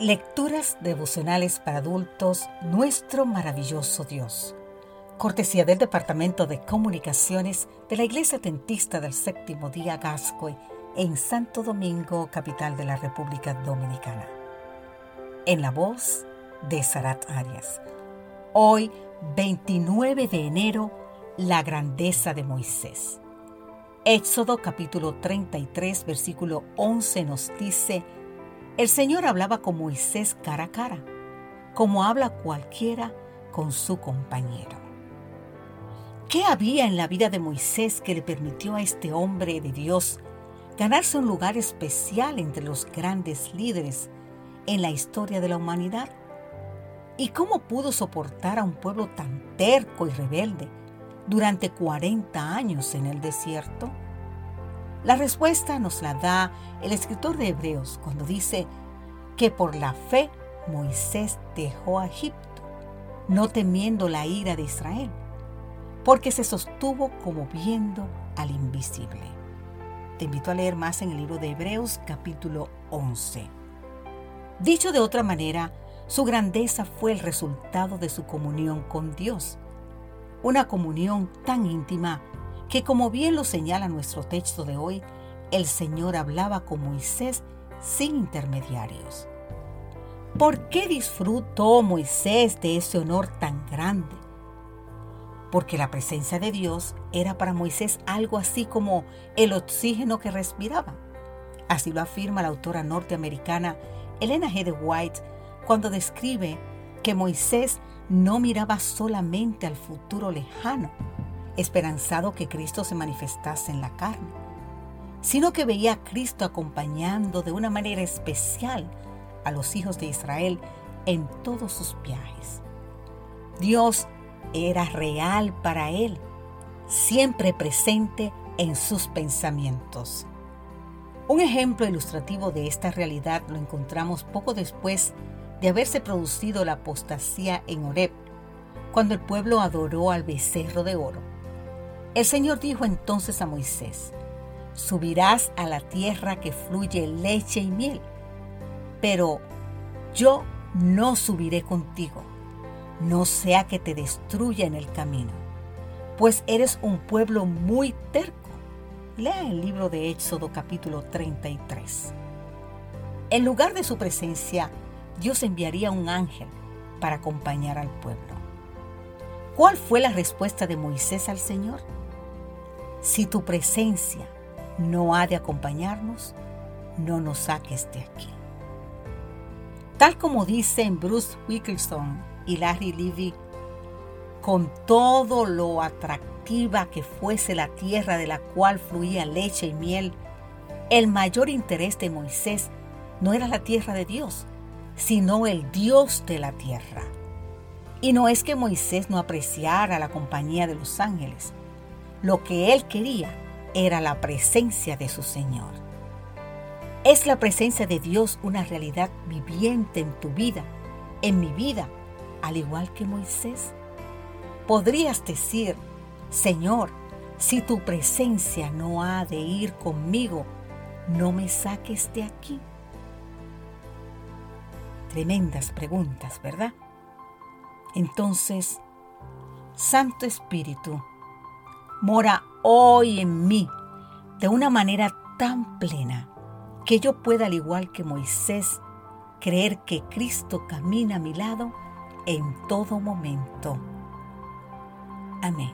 Lecturas devocionales para adultos, nuestro maravilloso Dios. Cortesía del Departamento de Comunicaciones de la Iglesia Tentista del Séptimo Día Gascoy en Santo Domingo, capital de la República Dominicana. En la voz de Sarat Arias. Hoy, 29 de enero, la grandeza de Moisés. Éxodo capítulo 33, versículo 11 nos dice, el Señor hablaba con Moisés cara a cara, como habla cualquiera con su compañero. ¿Qué había en la vida de Moisés que le permitió a este hombre de Dios ganarse un lugar especial entre los grandes líderes en la historia de la humanidad? ¿Y cómo pudo soportar a un pueblo tan terco y rebelde durante 40 años en el desierto? La respuesta nos la da el escritor de Hebreos cuando dice que por la fe Moisés dejó a Egipto, no temiendo la ira de Israel, porque se sostuvo como viendo al invisible. Te invito a leer más en el libro de Hebreos capítulo 11. Dicho de otra manera, su grandeza fue el resultado de su comunión con Dios, una comunión tan íntima que como bien lo señala nuestro texto de hoy, el Señor hablaba con Moisés sin intermediarios. ¿Por qué disfrutó Moisés de ese honor tan grande? Porque la presencia de Dios era para Moisés algo así como el oxígeno que respiraba. Así lo afirma la autora norteamericana Elena G. de White cuando describe que Moisés no miraba solamente al futuro lejano, esperanzado que Cristo se manifestase en la carne, sino que veía a Cristo acompañando de una manera especial a los hijos de Israel en todos sus viajes. Dios era real para él, siempre presente en sus pensamientos. Un ejemplo ilustrativo de esta realidad lo encontramos poco después de haberse producido la apostasía en Horeb, cuando el pueblo adoró al becerro de oro. El Señor dijo entonces a Moisés, subirás a la tierra que fluye leche y miel, pero yo no subiré contigo, no sea que te destruya en el camino, pues eres un pueblo muy terco. Lea el libro de Éxodo capítulo 33. En lugar de su presencia, Dios enviaría un ángel para acompañar al pueblo. ¿Cuál fue la respuesta de Moisés al Señor? Si tu presencia no ha de acompañarnos, no nos saques de aquí. Tal como dicen Bruce Wickelson y Larry Levy, con todo lo atractiva que fuese la tierra de la cual fluía leche y miel, el mayor interés de Moisés no era la tierra de Dios, sino el Dios de la tierra. Y no es que Moisés no apreciara la compañía de los ángeles, lo que él quería era la presencia de su Señor. ¿Es la presencia de Dios una realidad viviente en tu vida, en mi vida, al igual que Moisés? Podrías decir, Señor, si tu presencia no ha de ir conmigo, no me saques de aquí. Tremendas preguntas, ¿verdad? Entonces, Santo Espíritu, mora hoy en mí de una manera tan plena que yo pueda, al igual que Moisés, creer que Cristo camina a mi lado en todo momento. Amén.